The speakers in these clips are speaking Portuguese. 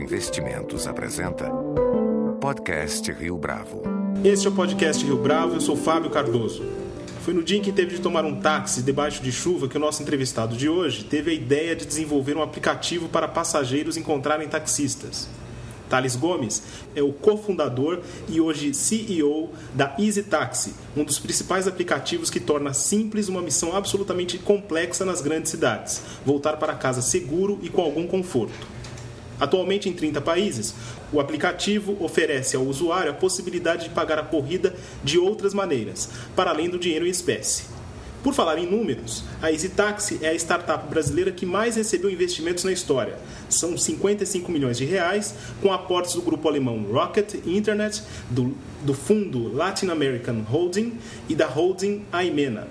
Investimentos apresenta Podcast Rio Bravo. Este é o Podcast Rio Bravo, eu sou Fábio Cardoso. Foi no dia em que teve de tomar um táxi debaixo de chuva que o nosso entrevistado de hoje teve a ideia de desenvolver um aplicativo para passageiros encontrarem taxistas. Thales Gomes é o cofundador e hoje CEO da Easy Taxi, um dos principais aplicativos que torna simples uma missão absolutamente complexa nas grandes cidades: voltar para casa seguro e com algum conforto. Atualmente em 30 países, o aplicativo oferece ao usuário a possibilidade de pagar a corrida de outras maneiras, para além do dinheiro em espécie. Por falar em números, a EasyTaxi é a startup brasileira que mais recebeu investimentos na história. São 55 milhões de reais, com aportes do grupo alemão Rocket Internet, do, do fundo Latin American Holding e da holding Aimena.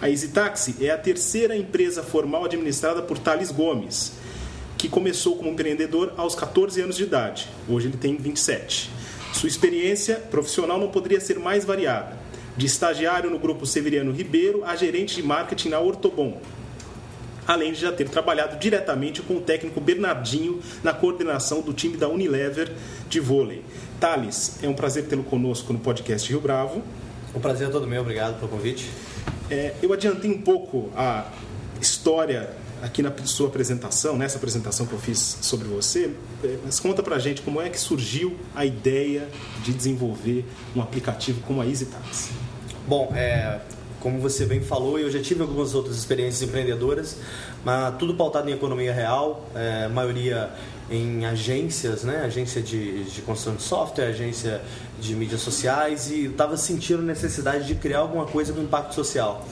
A EasyTaxi é a terceira empresa formal administrada por Thales Gomes, que começou como empreendedor aos 14 anos de idade. Hoje ele tem 27. Sua experiência profissional não poderia ser mais variada. De estagiário no grupo Severiano Ribeiro a gerente de marketing na Ortobon. Além de já ter trabalhado diretamente com o técnico Bernardinho na coordenação do time da Unilever de vôlei. Thales, é um prazer tê-lo conosco no podcast Rio Bravo. O prazer é todo meu, obrigado pelo convite. É, eu adiantei um pouco a história aqui na sua apresentação, nessa apresentação que eu fiz sobre você, é, mas conta pra gente como é que surgiu a ideia de desenvolver um aplicativo como a EasyTax. Bom, é, como você bem falou, eu já tive algumas outras experiências empreendedoras, mas tudo pautado em economia real, é, maioria em agências, né? agência de, de construção de software, agência de mídias sociais, e estava sentindo necessidade de criar alguma coisa com impacto social.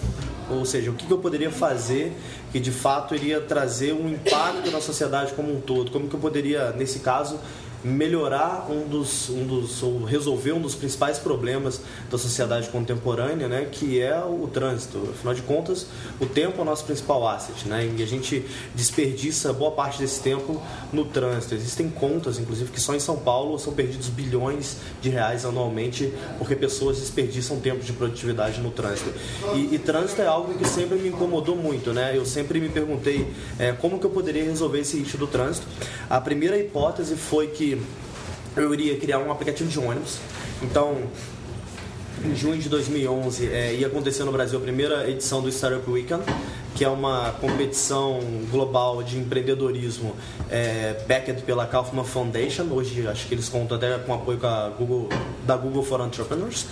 Ou seja, o que eu poderia fazer que de fato iria trazer um impacto na sociedade como um todo? Como que eu poderia, nesse caso, melhorar um dos, um dos ou resolver um dos principais problemas da sociedade contemporânea, né, que é o trânsito. Afinal de contas, o tempo é o nosso principal asset, né, e a gente desperdiça boa parte desse tempo no trânsito. Existem contas, inclusive, que só em São Paulo são perdidos bilhões de reais anualmente porque pessoas desperdiçam tempo de produtividade no trânsito. E, e trânsito é algo que sempre me incomodou muito, né? Eu sempre me perguntei é, como que eu poderia resolver esse issue do trânsito. A primeira hipótese foi que eu iria criar um aplicativo de ônibus. Então, em junho de 2011 é, ia acontecer no Brasil a primeira edição do Startup Weekend, que é uma competição global de empreendedorismo é, backed pela Kaufman Foundation. Hoje acho que eles contam até com apoio Google, da Google for Entrepreneurs.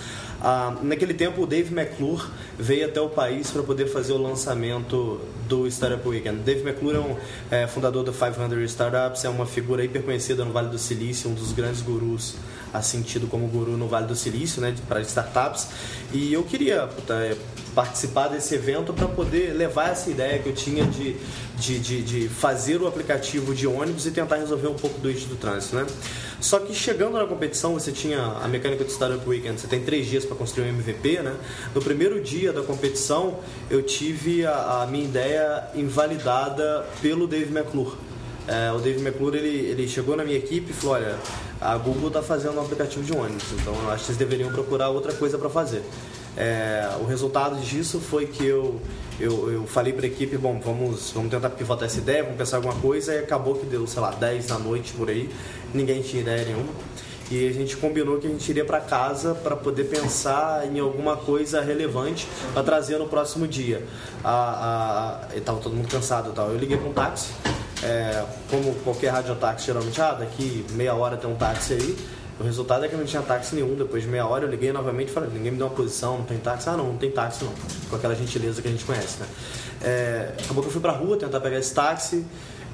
Ah, naquele tempo, o Dave McClure veio até o país para poder fazer o lançamento do Startup Weekend. Dave McClure é um é, fundador do 500 Startups, é uma figura hiper conhecida no Vale do Silício, um dos grandes gurus, assim tido como guru no Vale do Silício, né, para startups. E eu queria puta, é, participar desse evento para poder levar essa ideia que eu tinha de, de, de, de, fazer o aplicativo de ônibus e tentar resolver um pouco do issue do trânsito, né? Só que chegando na competição, você tinha a mecânica do Startup Weekend, você tem três dias para construir um MVP, né? No primeiro dia da competição, eu tive a, a minha ideia invalidada pelo Dave McClure. É, o Dave McClure ele, ele chegou na minha equipe e falou: Olha, a Google está fazendo um aplicativo de ônibus, então eu acho que vocês deveriam procurar outra coisa para fazer. É, o resultado disso foi que eu, eu, eu falei para a equipe: Bom, vamos, vamos tentar pivotar essa ideia, vamos pensar alguma coisa, e acabou que deu, sei lá, 10 da noite por aí, ninguém tinha ideia nenhuma. E a gente combinou que a gente iria para casa para poder pensar em alguma coisa relevante para trazer no próximo dia. A, a, tava todo mundo cansado e tal. Eu liguei para um táxi, é, como qualquer radiotáxi geralmente, ah, daqui meia hora tem um táxi aí. O resultado é que não tinha táxi nenhum. Depois de meia hora eu liguei novamente e falei, ninguém me deu uma posição, não tem táxi. Ah, não, não tem táxi não. Com aquela gentileza que a gente conhece, né? É, acabou que eu fui pra rua tentar pegar esse táxi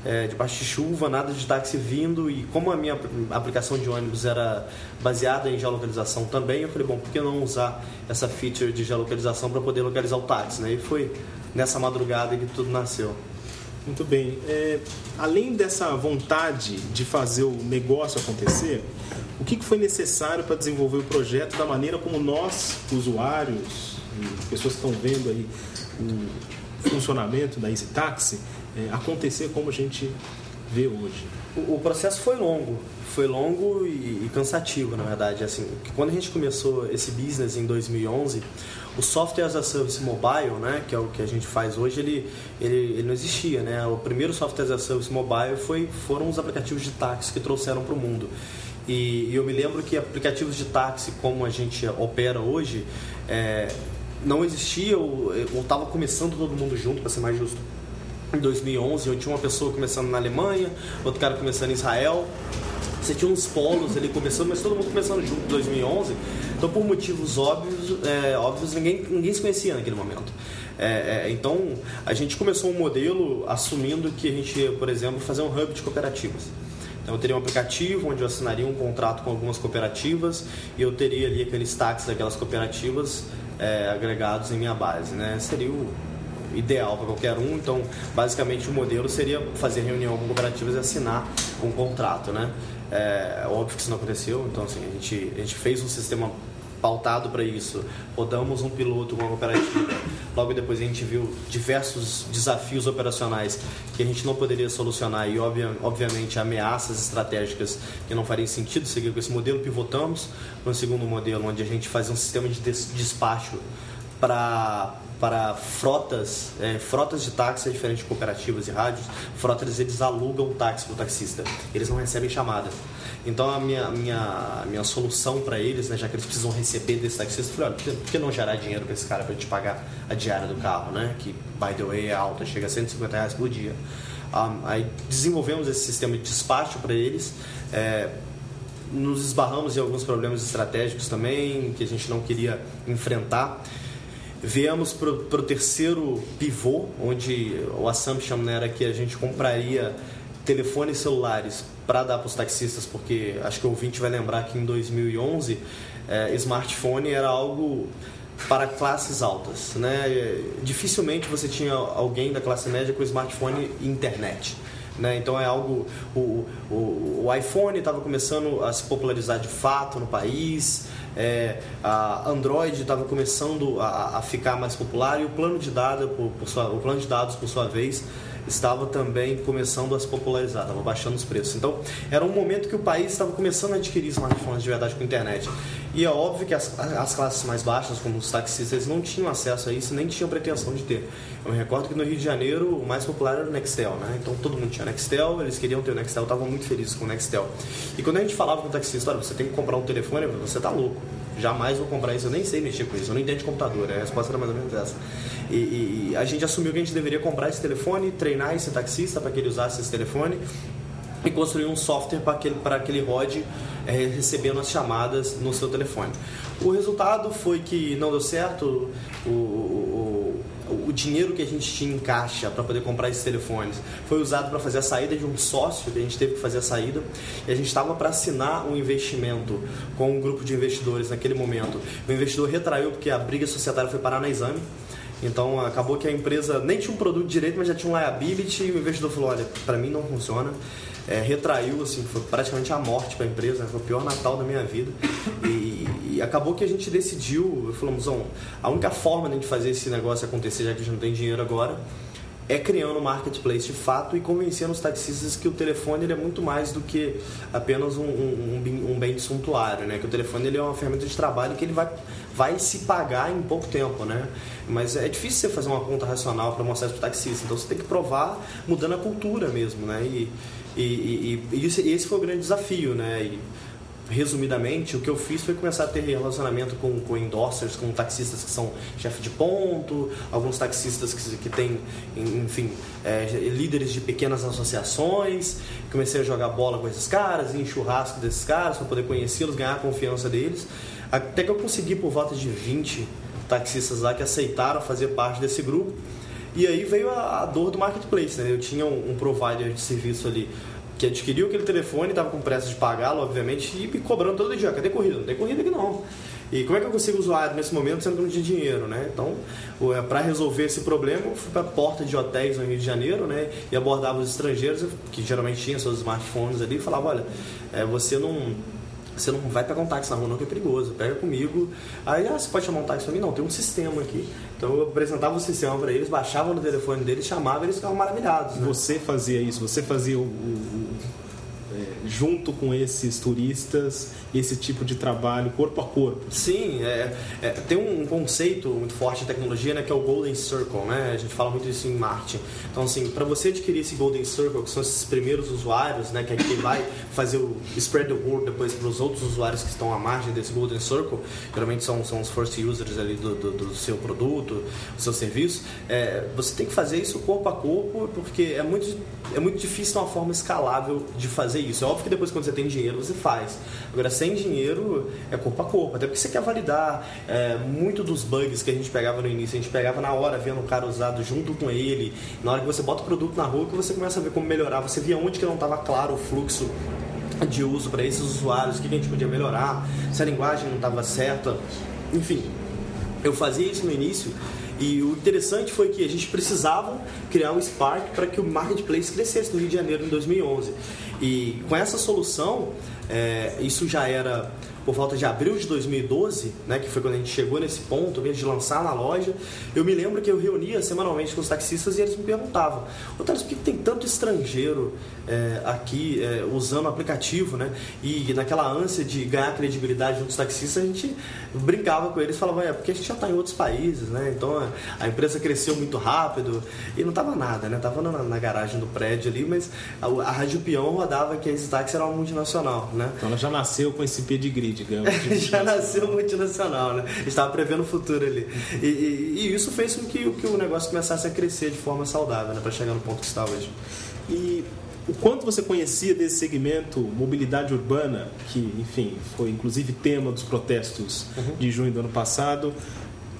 é, debaixo de chuva, nada de táxi vindo e como a minha aplicação de ônibus era baseada em geolocalização também, eu falei, bom, por que não usar essa feature de geolocalização para poder localizar o táxi, né? E foi nessa madrugada que tudo nasceu. Muito bem. É, além dessa vontade de fazer o negócio acontecer, o que foi necessário para desenvolver o projeto da maneira como nós, usuários, pessoas que estão vendo aí o funcionamento da Easy Taxi, é, acontecer como a gente vê hoje? O, o processo foi longo, foi longo e, e, cansativo, na verdade. Assim, quando a gente começou esse business em 2011, o software as a service mobile, né, que é o que a gente faz hoje, ele, ele, ele não existia, né? O primeiro software as a service mobile foi, foram os aplicativos de táxi que trouxeram para o mundo. E, e, eu me lembro que aplicativos de táxi como a gente opera hoje é, não existia ou estava começando todo mundo junto, para ser mais justo. Em 2011, eu tinha uma pessoa começando na Alemanha, outro cara começando em Israel. Você tinha uns polos ali começando, mas todo mundo começando junto em 2011. Então, por motivos óbvios, é, óbvios ninguém, ninguém se conhecia naquele momento. É, é, então, a gente começou um modelo assumindo que a gente ia, por exemplo, fazer um hub de cooperativas. Então, eu teria um aplicativo onde eu assinaria um contrato com algumas cooperativas e eu teria ali aqueles táxis daquelas cooperativas é, agregados em minha base. Né? Seria o ideal para qualquer um. Então, basicamente, o modelo seria fazer reunião com cooperativas e assinar um contrato. Né? É, óbvio que isso não aconteceu, então assim, a, gente, a gente fez um sistema pautado para isso. Rodamos um piloto com uma cooperativa. Logo depois a gente viu diversos desafios operacionais que a gente não poderia solucionar e obviamente ameaças estratégicas que não fariam sentido seguir com esse modelo. Pivotamos para um segundo modelo onde a gente fazia um sistema de despacho para para frotas, é, frotas de táxi, é diferente de cooperativas e rádios, frotas eles alugam táxi para o taxista, eles não recebem chamada. Então a minha, minha, minha solução para eles, né, já que eles precisam receber desse taxista, eu falei, olha, por que não gerar dinheiro para esse cara para gente pagar a diária do carro, né? Que, by the way, é alta, chega a 150 reais por dia. Um, aí desenvolvemos esse sistema de despacho para eles. É, nos esbarramos em alguns problemas estratégicos também que a gente não queria enfrentar. Viemos para o terceiro pivô, onde o assumption era que a gente compraria telefones celulares para dar para os taxistas, porque acho que o ouvinte vai lembrar que em 2011 é, smartphone era algo para classes altas. Né? Dificilmente você tinha alguém da classe média com smartphone e internet. Né? Então é algo. O, o, o iPhone estava começando a se popularizar de fato no país, é, a Android estava começando a, a, ficar mais popular e o plano de dados, por, por sua, o plano de dados por sua vez estava também começando a se popularizar, estava baixando os preços. Então, era um momento que o país estava começando a adquirir smartphones de verdade com internet. E é óbvio que as, as classes mais baixas, como os taxistas, não tinham acesso a isso, nem tinham pretensão de ter. Eu me recordo que no Rio de Janeiro o mais popular era o Nextel, né? Então todo mundo tinha Nextel, eles queriam ter o Nextel, estavam muito felizes com o Nextel. E quando a gente falava com o taxista, olha, você tem que comprar um telefone, você tá louco. Jamais vou comprar isso, eu nem sei mexer com isso, eu não entendo de computador, a resposta era mais ou menos essa. E, e, e a gente assumiu que a gente deveria comprar esse telefone, treinar esse taxista para que ele usasse esse telefone e construir um software para que, para que ele rode é, recebendo as chamadas no seu telefone. O resultado foi que não deu certo, o, o, o, dinheiro que a gente tinha em caixa para poder comprar esses telefones foi usado para fazer a saída de um sócio, que a gente teve que fazer a saída, e a gente estava para assinar um investimento com um grupo de investidores naquele momento. O investidor retraiu porque a briga societária foi parar na exame. Então acabou que a empresa nem tinha um produto direito, mas já tinha um liability e o investidor falou, olha, para mim não funciona. É, retraiu, assim, foi praticamente a morte para a empresa, né? foi o pior Natal da minha vida. E, e acabou que a gente decidiu, falamos, a única forma de fazer esse negócio acontecer, já que a gente não tem dinheiro agora, é criando um marketplace de fato e convencendo os taxistas que o telefone ele é muito mais do que apenas um, um, um bem de suntuário, né? Que o telefone ele é uma ferramenta de trabalho que ele vai, vai se pagar em pouco tempo, né? Mas é difícil você fazer uma conta racional para mostrar para o taxista, então você tem que provar mudando a cultura mesmo, né? E, e, e, e esse foi o grande desafio, né? E, resumidamente, o que eu fiz foi começar a ter relacionamento com, com endorsers, com taxistas que são chefe de ponto, alguns taxistas que, que têm, enfim, é, líderes de pequenas associações. Comecei a jogar bola com esses caras, ir em churrasco desses caras, para poder conhecê-los, ganhar a confiança deles. Até que eu consegui, por volta de 20 taxistas lá que aceitaram fazer parte desse grupo. E aí veio a, a dor do marketplace, né? Eu tinha um, um provider de serviço ali que adquiriu aquele telefone, estava com pressa de pagá-lo, obviamente, e me cobrando todo dia. Cadê corrida? Não tem corrida aqui não. E como é que eu consigo usuário nesse momento sendo que não tinha dinheiro, né? Então, é, para resolver esse problema, eu fui para a porta de hotéis no Rio de Janeiro, né? E abordava os estrangeiros, que geralmente tinham seus smartphones ali, e falava, olha, é, você não você não vai pegar um táxi na rua não, que é perigoso. Pega comigo. Aí, ah, você pode chamar um táxi pra mim? Não, tem um sistema aqui Então eu apresentava o sistema para eles, baixava no telefone deles, chamava eles ficavam maravilhados. Né? Você fazia isso, você fazia o, o, junto com esses turistas esse tipo de trabalho corpo a corpo. Sim, é, é, tem um conceito muito forte de tecnologia, né, que é o Golden Circle, né? A gente fala muito isso em marketing. Então, assim, para você adquirir esse Golden Circle, que são esses primeiros usuários, né, que é quem vai fazer o spread the word depois para os outros usuários que estão à margem desse Golden Circle, geralmente são, são os first users ali do, do, do seu produto, do seu serviço, é, você tem que fazer isso corpo a corpo, porque é muito, é muito difícil uma forma escalável de fazer isso. É óbvio que depois, quando você tem dinheiro, você faz. Agora, sem dinheiro é corpo a corpo, até porque você quer validar. É, muito dos bugs que a gente pegava no início, a gente pegava na hora, vendo o cara usado junto com ele. Na hora que você bota o produto na rua, que você começa a ver como melhorar, você via onde que não estava claro o fluxo de uso para esses usuários, o que a gente podia melhorar, se a linguagem não estava certa. Enfim, eu fazia isso no início e o interessante foi que a gente precisava criar um Spark para que o marketplace crescesse no Rio de Janeiro em 2011. E com essa solução, é, isso já era por volta de abril de 2012, né, que foi quando a gente chegou nesse ponto mesmo de lançar na loja, eu me lembro que eu reunia semanalmente com os taxistas e eles me perguntavam, Otávio, por que tem tanto estrangeiro é, aqui é, usando o aplicativo, né? E naquela ânsia de ganhar credibilidade junto aos taxistas, a gente brincava com eles e falava, é porque a gente já está em outros países, né? Então a empresa cresceu muito rápido e não tava nada, né? Tava na, na garagem do prédio ali, mas a, a Rádio Peão rodava que a Táxi era uma multinacional, né? Então ela já nasceu com esse pedigree digamos. já nasceu multinacional, né? Estava prevendo o futuro ali. E, e, e, isso fez com que, que o negócio começasse a crescer de forma saudável, né? Para chegar no ponto que está hoje. E o quanto você conhecia desse segmento mobilidade urbana, que, enfim, foi inclusive tema dos protestos uhum. de junho do ano passado,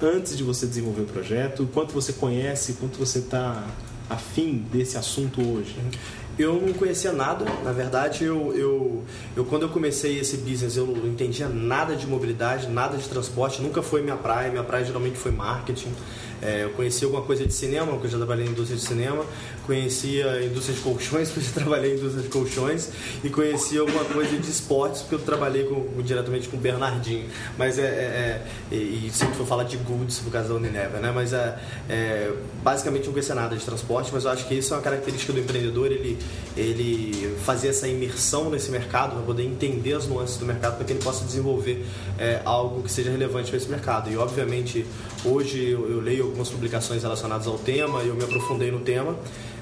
antes de você desenvolver o projeto? O quanto você conhece, quanto você está afim desse assunto hoje? Uhum. Eu não conhecia nada, na verdade, eu, eu, eu quando eu comecei esse business, eu não entendia nada de mobilidade, nada de transporte, nunca foi minha praia, minha praia geralmente foi marketing. É, eu conhecia alguma coisa de cinema, porque eu já trabalhei em indústria de cinema, conhecia a indústria de colchões, porque eu já trabalhei em indústria de colchões, e conhecia alguma coisa de esportes, porque eu trabalhei com, diretamente com o Bernardinho. Mas é, é, é e sempre vou falar de goods por causa da Unilever, né? Mas é, é, basicamente não conhecia nada de transporte, mas eu acho que isso é uma característica do empreendedor, ele, ele fazer essa imersão nesse mercado, para poder entender as nuances do mercado, para que ele possa desenvolver é, algo que seja relevante para esse mercado. E obviamente hoje eu, eu leio algumas publicações relacionadas ao tema e eu me aprofundei no tema.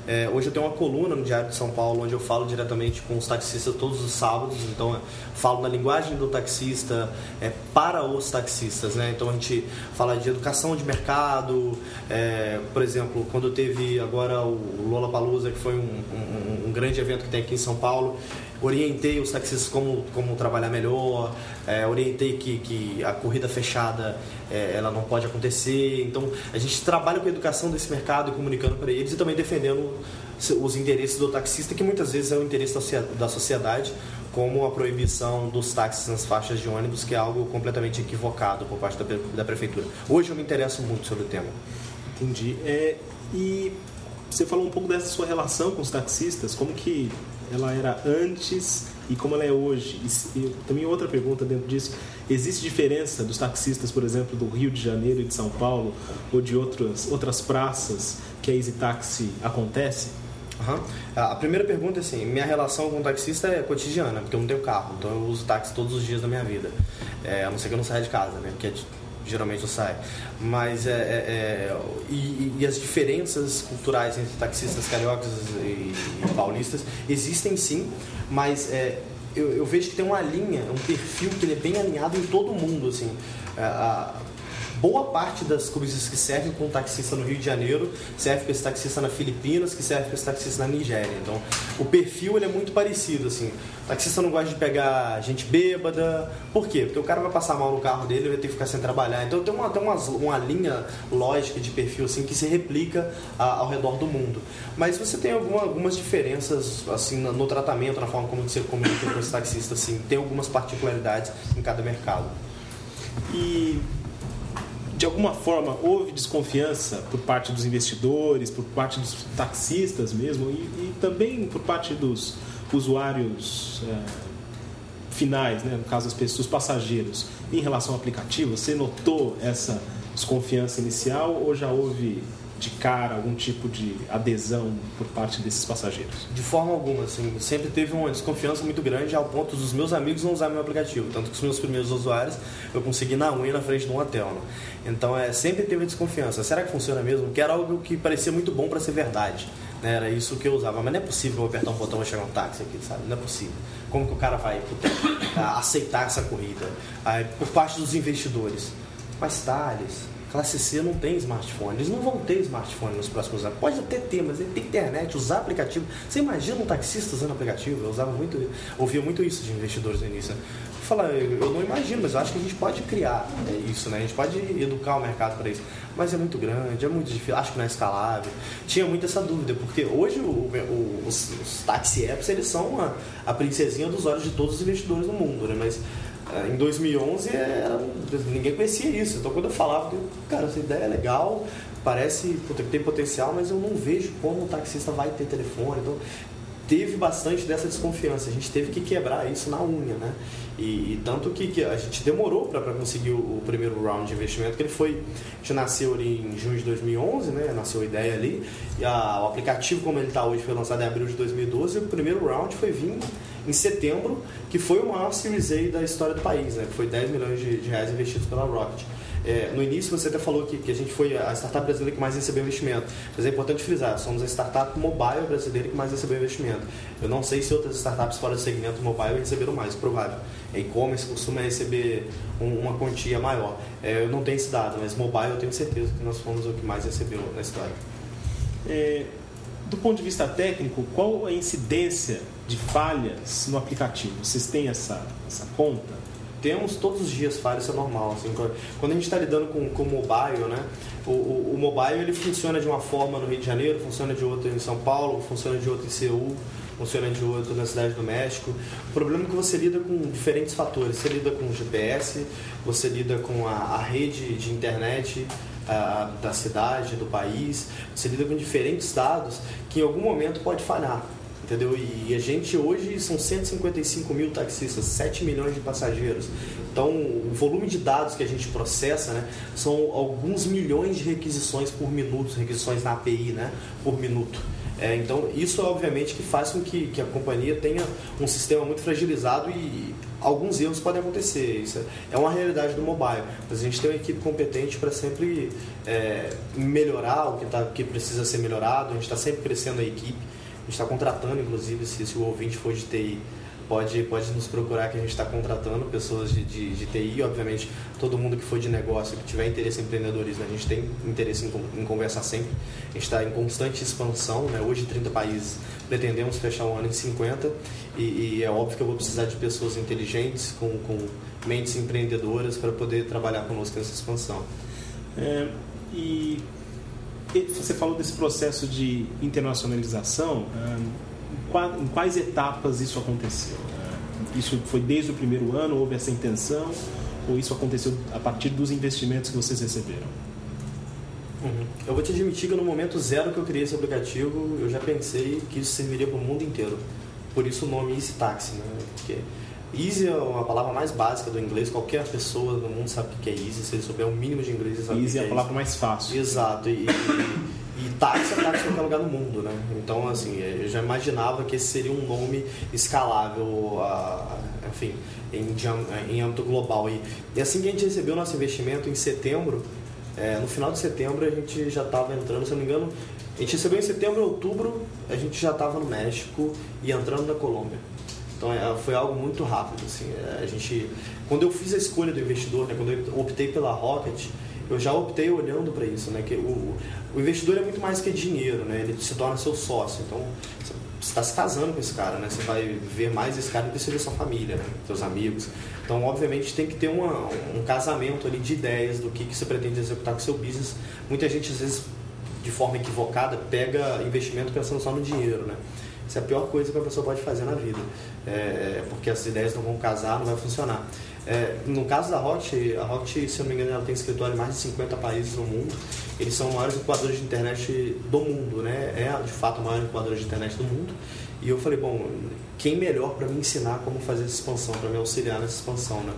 É, hoje eu tenho uma coluna no Diário de São Paulo onde eu falo diretamente com os taxistas todos os sábados, então é, falo na linguagem do taxista é, para os taxistas, né? Então a gente fala de educação de mercado, é, por exemplo, quando teve agora o Lola Palusa, que foi um, um, um grande evento que tem aqui em São Paulo, orientei os taxistas como, como trabalhar melhor, é, orientei que, que a corrida fechada é, ela não pode acontecer. Então a gente trabalha com a educação desse mercado comunicando para eles e também defendendo os interesses do taxista, que muitas vezes é o interesse da sociedade, como a proibição dos táxis nas faixas de ônibus, que é algo completamente equivocado por parte da, da prefeitura. Hoje eu me interesso muito sobre o tema. Entendi. É, e você falou um pouco dessa sua relação com os taxistas, como que ela era antes e como ela é hoje. E também outra pergunta dentro disso: existe diferença dos taxistas, por exemplo, do Rio de Janeiro e de São Paulo ou de outras outras praças que a Easy Taxi acontece? Uhum. A primeira pergunta é assim: minha relação com o taxista é cotidiana, porque eu não tenho carro, então eu uso táxi todos os dias da minha vida, é, a não ser que eu não saia de casa, né? Porque é geralmente eu saio. Mas é, é, é e, e, as diferenças culturais entre taxistas cariocas e, e paulistas existem sim, mas é, eu, eu, vejo que tem uma linha, um perfil que ele é bem alinhado em todo mundo, assim. É, a, boa parte das coisas que servem um taxista no Rio de Janeiro serve para esse taxista na Filipinas, que serve para esse taxista na Nigéria. Então, o perfil ele é muito parecido, assim. O taxista não gosta de pegar gente bêbada. Por quê? Porque o cara vai passar mal no carro dele e vai ter que ficar sem trabalhar. Então, tem uma, tem uma, uma linha lógica de perfil, assim, que se replica a, ao redor do mundo. Mas você tem alguma, algumas diferenças, assim, no, no tratamento, na forma como você comunica com esse taxista, assim. Tem algumas particularidades em cada mercado. E de alguma forma houve desconfiança por parte dos investidores, por parte dos taxistas mesmo e, e também por parte dos usuários é, finais, né? no caso as pessoas, os passageiros, em relação ao aplicativo? Você notou essa desconfiança inicial ou já houve de cara algum tipo de adesão por parte desses passageiros? De forma alguma, assim, sempre teve uma desconfiança muito grande ao ponto dos meus amigos não usar meu aplicativo, tanto que os meus primeiros usuários eu consegui na unha na frente de um hotel, né? Então é sempre teve desconfiança. Será que funciona mesmo? Que era algo que parecia muito bom para ser verdade. Né? Era isso que eu usava, mas não é possível eu apertar um botão e chegar um táxi aqui, sabe? Não é possível. Como que o cara vai aceitar essa corrida? Aí, por parte dos investidores. Mas Thales, classe C não tem smartphone. Eles não vão ter smartphone nos próximos anos. Pode até ter, mas ele tem internet, usar aplicativo. Você imagina um taxista usando aplicativo? Eu usava muito, ouvia muito isso de investidores no início. Eu não imagino, mas eu acho que a gente pode criar é, isso, né? A gente pode educar o mercado para isso. Mas é muito grande, é muito difícil, acho que não é escalável. Tinha muito essa dúvida, porque hoje o, o, os, os taxi apps eles são a, a princesinha dos olhos de todos os investidores do mundo, né? Mas em 2011 era, ninguém conhecia isso. Então quando eu falava, cara, essa ideia é legal, parece que tem potencial, mas eu não vejo como o taxista vai ter telefone. Então teve bastante dessa desconfiança. A gente teve que quebrar isso na unha, né? E, e tanto que, que, a gente demorou para conseguir o, o, primeiro round de investimento, que ele foi, a gente nasceu ali em junho de 2011, né? Nasceu a ideia ali. E a, o aplicativo como ele está hoje foi lançado em abril de 2012. E o primeiro round foi vir em setembro, que foi o maior Series A da história do país, né? Que foi 10 milhões de, de reais investidos pela Rocket. É, no início você até falou que, que, a gente foi a startup brasileira que mais recebeu investimento, mas é importante frisar, somos a startup mobile brasileira que mais recebeu investimento. Eu não sei se outras startups fora do segmento mobile receberam mais, provável. E-commerce costuma receber um, uma quantia maior. É, eu não tenho esse dado, mas mobile eu tenho certeza que nós fomos o que mais recebeu na história. É, do ponto de vista técnico, qual a incidência de falhas no aplicativo? Vocês têm essa, essa conta? Temos todos os dias falhas, isso é normal. Assim, quando a gente está lidando com o mobile, né? O, o, o, mobile ele funciona de uma forma no Rio de Janeiro, funciona de outra em São Paulo, funciona de outra em Seul, funciona de outra na cidade do México. O problema é que você lida com diferentes fatores. Você lida com GPS, você lida com a, a rede de internet da cidade, do país, você lida com diferentes dados que em algum momento pode falhar entendeu? E a gente hoje são 155 mil taxistas, 7 milhões de passageiros. Então, o volume de dados que a gente processa, né, são alguns milhões de requisições por minuto, requisições na API, né, por minuto. É, então, isso obviamente que faz com que, que a companhia tenha um sistema muito fragilizado e alguns erros podem acontecer. Isso é uma realidade do mobile. Mas a gente tem uma equipe competente para sempre é, melhorar o que, tá, que precisa ser melhorado. A gente está sempre crescendo a equipe está contratando, inclusive, se, se, o ouvinte for de TI, pode, pode nos procurar que a gente está contratando pessoas de, de, de, TI. Obviamente, todo mundo que for de negócio, que tiver interesse em empreendedorismo, a gente tem interesse em, em conversar sempre. A gente está em constante expansão, né? hoje 30 países, pretendemos fechar o ano em 50 e, e, é óbvio que eu vou precisar de pessoas inteligentes, com, com mentes empreendedoras para poder trabalhar conosco nessa expansão. É, e você falou desse processo de internacionalização. Em quais etapas isso aconteceu? Isso foi desde o primeiro ano? Houve essa intenção? Ou isso aconteceu a partir dos investimentos que vocês receberam? Uhum. Eu vou te admitir que no momento zero que eu criei esse aplicativo, eu já pensei que isso serviria para o mundo inteiro. Por isso o nome Easy Taxi, né? Porque Easy é uma palavra mais básica do inglês, qualquer pessoa do mundo sabe o que é easy, se ele souber o mínimo de inglês, sabe easy que é é a palavra mais fácil. Exato, e, e, e táxi é táxi em qualquer lugar do mundo, né? Então, assim, eu já imaginava que esse seria um nome escalável, enfim, em, em âmbito global. E, e assim que a gente recebeu o nosso investimento em setembro, é, no final de setembro a gente já estava entrando, se não me engano, a gente recebeu em setembro, outubro, a gente já estava no México e entrando na Colômbia. Então é, foi algo muito rápido. Assim. É, a gente, quando eu fiz a escolha do investidor, né, quando eu optei pela Rocket, eu já optei olhando para isso, né? Que o, o investidor é muito mais que dinheiro, né? Ele se torna seu sócio. Então você está se casando com esse cara, né? Você vai ver mais esse cara do que você sua família, né? seus amigos. Então, obviamente, tem que ter uma, um casamento ali de ideias do que, que você pretende executar com seu business. Muita gente, às vezes, de forma equivocada, pega investimento pensando só no dinheiro, né? Isso é a pior coisa que a pessoa pode fazer na vida, é, porque as ideias não vão casar, não vai funcionar. É, no caso da Rocket, a Rocket, se eu não me engano, ela tem escritório em mais de 50 países no mundo. Eles são os maiores incubadores de internet do mundo, né? É, de fato, o maior incubador de internet do mundo. E eu falei, bom, quem melhor para me ensinar como fazer essa expansão, para me auxiliar nessa expansão, né?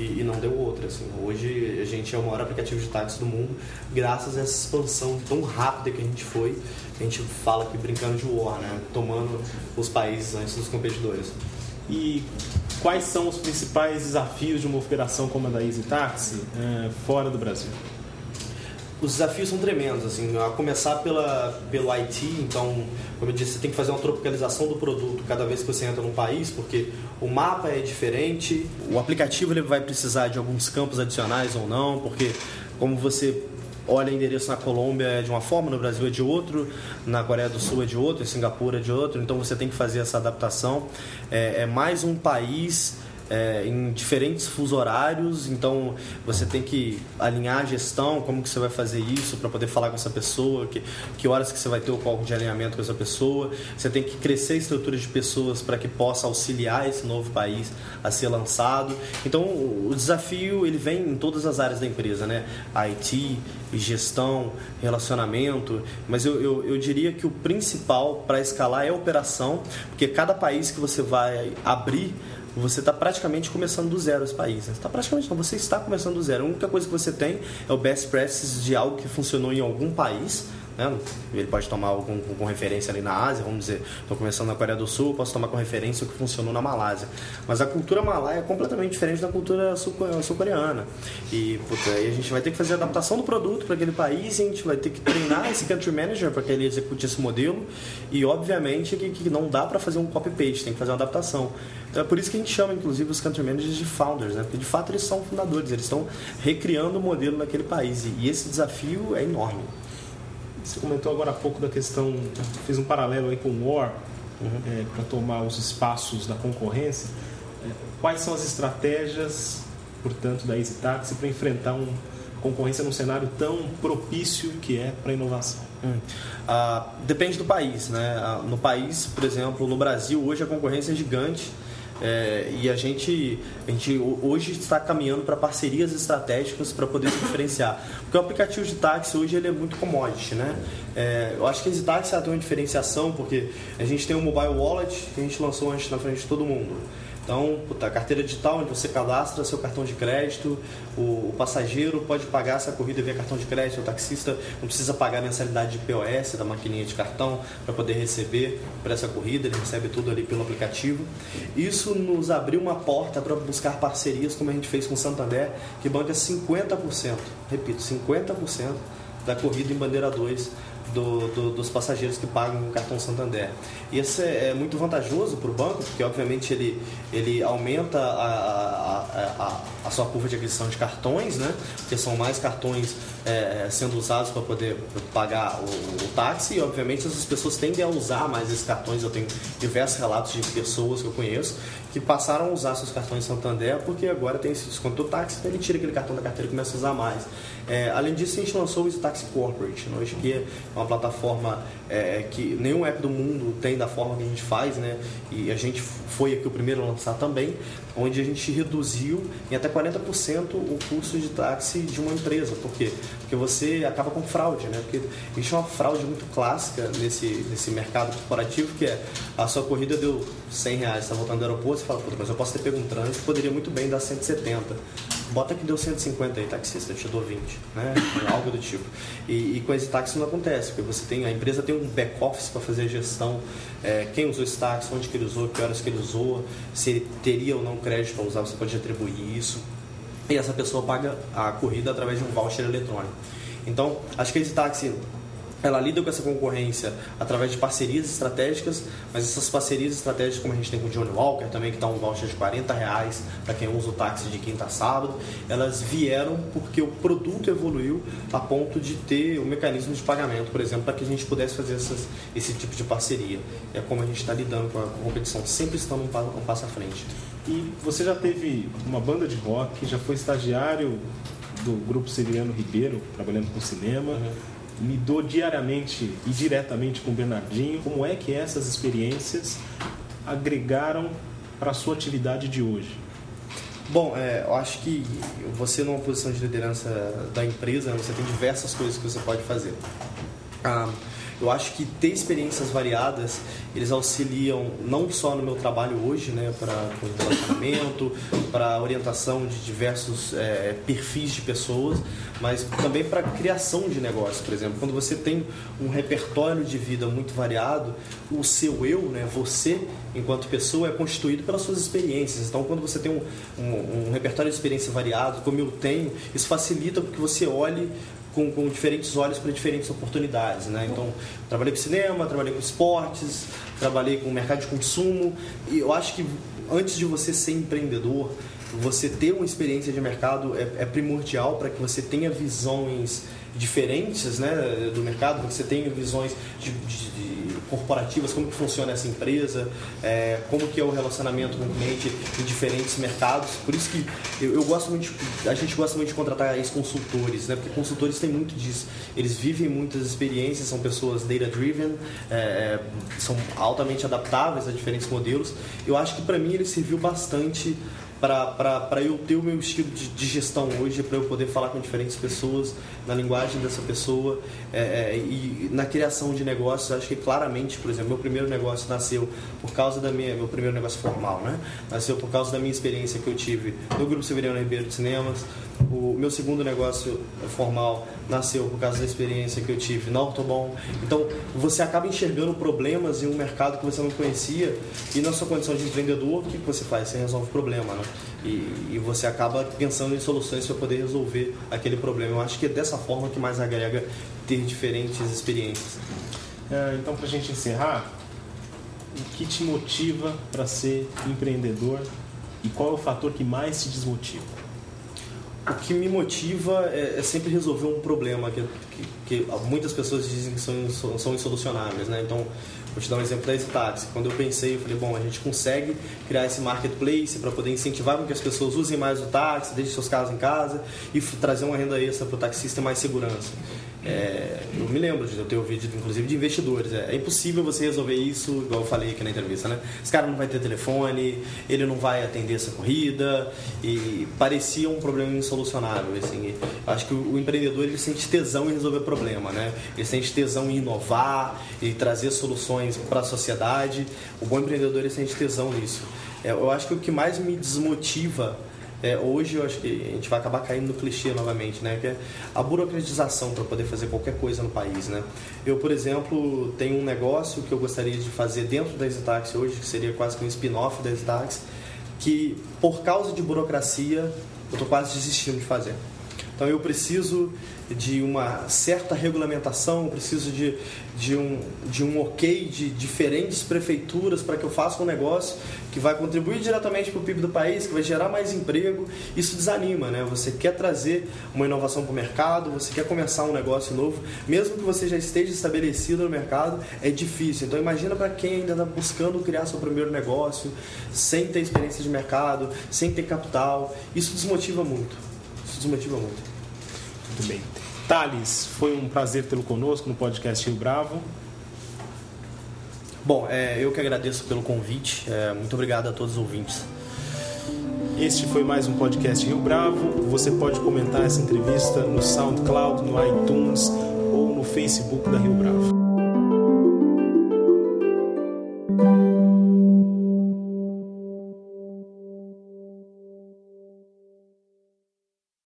E, e, não deu outra. Assim. Hoje a gente é o maior aplicativo de táxi do mundo, graças a essa expansão tão rápida que a gente foi. A gente fala aqui brincando de war, né? tomando os países antes dos competidores. E quais são os principais desafios de uma operação como a da Easy Taxi é, fora do Brasil? Os desafios são tremendos, assim, a começar pela, pelo IT, então, como eu disse, você tem que fazer uma tropicalização do produto cada vez que você entra num país, porque o mapa é diferente, o aplicativo ele vai precisar de alguns campos adicionais ou não, porque como você olha endereço na Colômbia é de uma forma, no Brasil é de outro, na Coreia do Sul é de outro, em Singapura é de outro, então você tem que fazer essa adaptação. É, é mais um país é, em diferentes fuso horários, então você tem que alinhar a gestão, como que você vai fazer isso para poder falar com essa pessoa, que, que horas que você vai ter o cálculo de alinhamento com essa pessoa, você tem que crescer a estrutura de pessoas para que possa auxiliar esse novo país a ser lançado. Então o desafio ele vem em todas as áreas da empresa, né? IT, gestão, relacionamento, mas eu, eu, eu diria que o principal para escalar é a operação, porque cada país que você vai abrir você está praticamente começando do zero os países. Está praticamente não, você está começando do zero. A única coisa que você tem é o best practices de algo que funcionou em algum país né? Ele pode tomar algum com, referência ali na Ásia, vamos dizer, estou começando na Coreia do Sul, posso tomar com referência o que funcionou na Malásia. Mas a cultura malaia é completamente diferente da cultura sul-coreana. E puta, aí a gente vai ter que fazer a adaptação do produto para aquele país, a gente vai ter que treinar esse country manager para que ele execute esse modelo. E obviamente que, que não dá para fazer um copy-paste, tem que fazer uma adaptação. Então é por isso que a gente chama, inclusive, os country managers de founders, né? porque de fato eles são fundadores, eles estão recriando o modelo naquele país. E esse desafio é enorme. Você comentou agora há pouco da questão, fez um paralelo aí com o War, uhum. é, para tomar os espaços da concorrência. É, quais são as estratégias, portanto, da Easy Taxi para enfrentar uma concorrência num cenário tão propício que é para a inovação? Hum. Ah, depende do país, né? Ah, no país, por exemplo, no Brasil, hoje a concorrência é gigante é, e a gente, a gente hoje está caminhando para parcerias estratégicas para poder se diferenciar. Porque o aplicativo de táxi hoje ele é muito commodity, né? É, eu acho que esse táxi tem uma diferenciação porque a gente tem um mobile wallet que a gente lançou antes na frente de todo mundo. Então, puta, carteira digital, onde você cadastra seu cartão de crédito, o, o, passageiro pode pagar essa corrida via cartão de crédito, o taxista não precisa pagar a mensalidade de POS da maquininha de cartão para poder receber para essa corrida, ele recebe tudo ali pelo aplicativo. Isso nos abriu uma porta para buscar parcerias, como a gente fez com o Santander, que banca 50%, repito, 50% da corrida em bandeira 2 do, do, dos passageiros que pagam com cartão Santander. E isso é, é muito vantajoso para o banco, porque obviamente ele, ele aumenta a, a, a, a, sua curva de aquisição de cartões, né? porque são mais cartões é, sendo usados para poder pagar o, o, táxi, e obviamente essas pessoas tendem a usar mais esses cartões. Eu tenho diversos relatos de pessoas que eu conheço que passaram a usar seus cartões Santander porque agora tem esse desconto do táxi, então ele tira aquele cartão da carteira e começa a usar mais. É, além disso, a gente lançou o Easy Taxi Corporate, né? hoje que é uma plataforma é, que nenhum app do mundo tem da forma que a gente faz, né? E a gente foi aqui o primeiro a lançar também, onde a gente reduziu em até 40% o custo de táxi de uma empresa. Por quê? Porque você acaba com fraude, né? Porque existe uma fraude muito clássica nesse, nesse mercado corporativo, que é a sua corrida deu 100 reais, está voltando do aeroporto, você fala, mas eu posso ter pego um trânsito, poderia muito bem dar 170 bota que deu 150 aí, taxista, te dou 20, né? Algo do tipo. E, e, com esse táxi não acontece, porque você tem, a empresa tem um back-office para fazer a gestão, é, quem usou esse táxi, onde que ele usou, que horas que ele usou, se ele teria ou não crédito para usar, você pode atribuir isso. E essa pessoa paga a corrida através de um voucher eletrônico. Então, acho que esse táxi ela lida com essa concorrência através de parcerias estratégicas, mas essas parcerias estratégicas, como a gente tem com o Johnny Walker também, que está um voucher de 40 reais para quem usa o táxi de quinta a sábado, elas vieram porque o produto evoluiu a ponto de ter o um mecanismo de pagamento, por exemplo, para que a gente pudesse fazer essas, esse tipo de parceria. É como a gente está lidando com a competição, sempre estando um, um passo à frente. E você já teve uma banda de rock, já foi estagiário do grupo Severiano Ribeiro, trabalhando com cinema. Uhum lidou diariamente e diretamente com o Bernardinho, como é que essas experiências agregaram para a sua atividade de hoje? Bom, é, eu acho que você numa posição de liderança da empresa, você tem diversas coisas que você pode fazer. Ah, eu acho que ter experiências variadas, eles auxiliam não só no meu trabalho hoje, né, para relacionamento, para orientação de diversos é, perfis de pessoas, mas também para criação de negócio, por exemplo. Quando você tem um repertório de vida muito variado, o seu eu, né, você, enquanto pessoa, é constituído pelas suas experiências. Então, quando você tem um, um, um repertório de experiência variado, como eu tenho, isso facilita que você olhe com, com diferentes olhos para diferentes oportunidades. Né? Então, trabalhei com cinema, trabalhei com esportes, trabalhei com mercado de consumo e eu acho que antes de você ser empreendedor, você ter uma experiência de mercado é, é primordial para que você tenha visões diferentes né, do mercado, você tenha visões de, de, de corporativas, como que funciona essa empresa, é, como que é o relacionamento com o cliente em diferentes mercados. Por isso que eu, eu gosto muito, de, a gente gosta muito de contratar ex-consultores, né, porque consultores têm muito disso. Eles vivem muitas experiências, são pessoas data-driven, é, é são altamente adaptáveis a diferentes modelos. Eu acho que para mim ele serviu bastante para eu ter o meu estilo de, de gestão hoje, para eu poder falar com diferentes pessoas, na linguagem dessa pessoa é, é, e na criação de negócios. Acho que claramente, por exemplo, meu primeiro negócio nasceu por causa da minha, meu primeiro negócio formal, né? Nasceu por causa da minha experiência que eu tive no Grupo Severiano Ribeiro de Cinemas. O meu segundo negócio formal nasceu por causa da experiência que eu tive na Ortobon. Então, você acaba enxergando problemas em um mercado que você não conhecia e na sua condição de empreendedor, o que você faz? Você resolve o problema, né? E, e você acaba pensando em soluções para poder resolver aquele problema. Eu acho que é dessa forma que mais agrega ter diferentes experiências. É, então, para a gente encerrar, o que te motiva para ser empreendedor e qual é o fator que mais te desmotiva? O que me motiva é, é sempre resolver um problema que, que, que, muitas pessoas dizem que são, são insolucionáveis, né? Então, Vou te dar um exemplo da Exitaxi. Quando eu pensei, eu falei, bom, a gente consegue criar esse marketplace para poder incentivar que as pessoas usem mais o táxi, deixem seus carros em casa e trazer uma renda extra para o taxista mais segurança. É, eu me lembro de eu ter ouvido, inclusive, de investidores. É, é, impossível você resolver isso, igual eu falei aqui na entrevista, né? Esse cara não vai ter telefone, ele não vai atender essa corrida e parecia um problema insolucionável. Assim. Acho que o, empreendedor ele sente tesão em resolver problema, né? Ele sente tesão em inovar e trazer soluções para a sociedade. O bom empreendedor ele sente tesão nisso. É, eu acho que o que mais me desmotiva é, hoje eu acho que a gente vai acabar caindo no clichê novamente, né? Que é a burocratização para poder fazer qualquer coisa no país, né? Eu, por exemplo, tenho um negócio que eu gostaria de fazer dentro da Exitax hoje, que seria quase que um spin-off da Exitax, que por causa de burocracia eu estou quase desistindo de fazer. Então eu preciso de uma certa regulamentação, preciso de, de, um, de um ok de diferentes prefeituras para que eu faça um negócio que vai contribuir diretamente para o PIB do país, que vai gerar mais emprego. Isso desanima, né? Você quer trazer uma inovação para o mercado, você quer começar um negócio novo, mesmo que você já esteja estabelecido no mercado, é difícil. Então imagina para quem ainda está buscando criar seu primeiro negócio, sem ter experiência de mercado, sem ter capital. Isso desmotiva muito. Isso desmotiva muito. Muito bem. Thales, foi um prazer tê-lo conosco no podcast Rio Bravo. Bom, é, eu que agradeço pelo convite. É, muito obrigado a todos os ouvintes. Este foi mais um podcast Rio Bravo. Você pode comentar essa entrevista no SoundCloud, no iTunes ou no Facebook da Rio Bravo.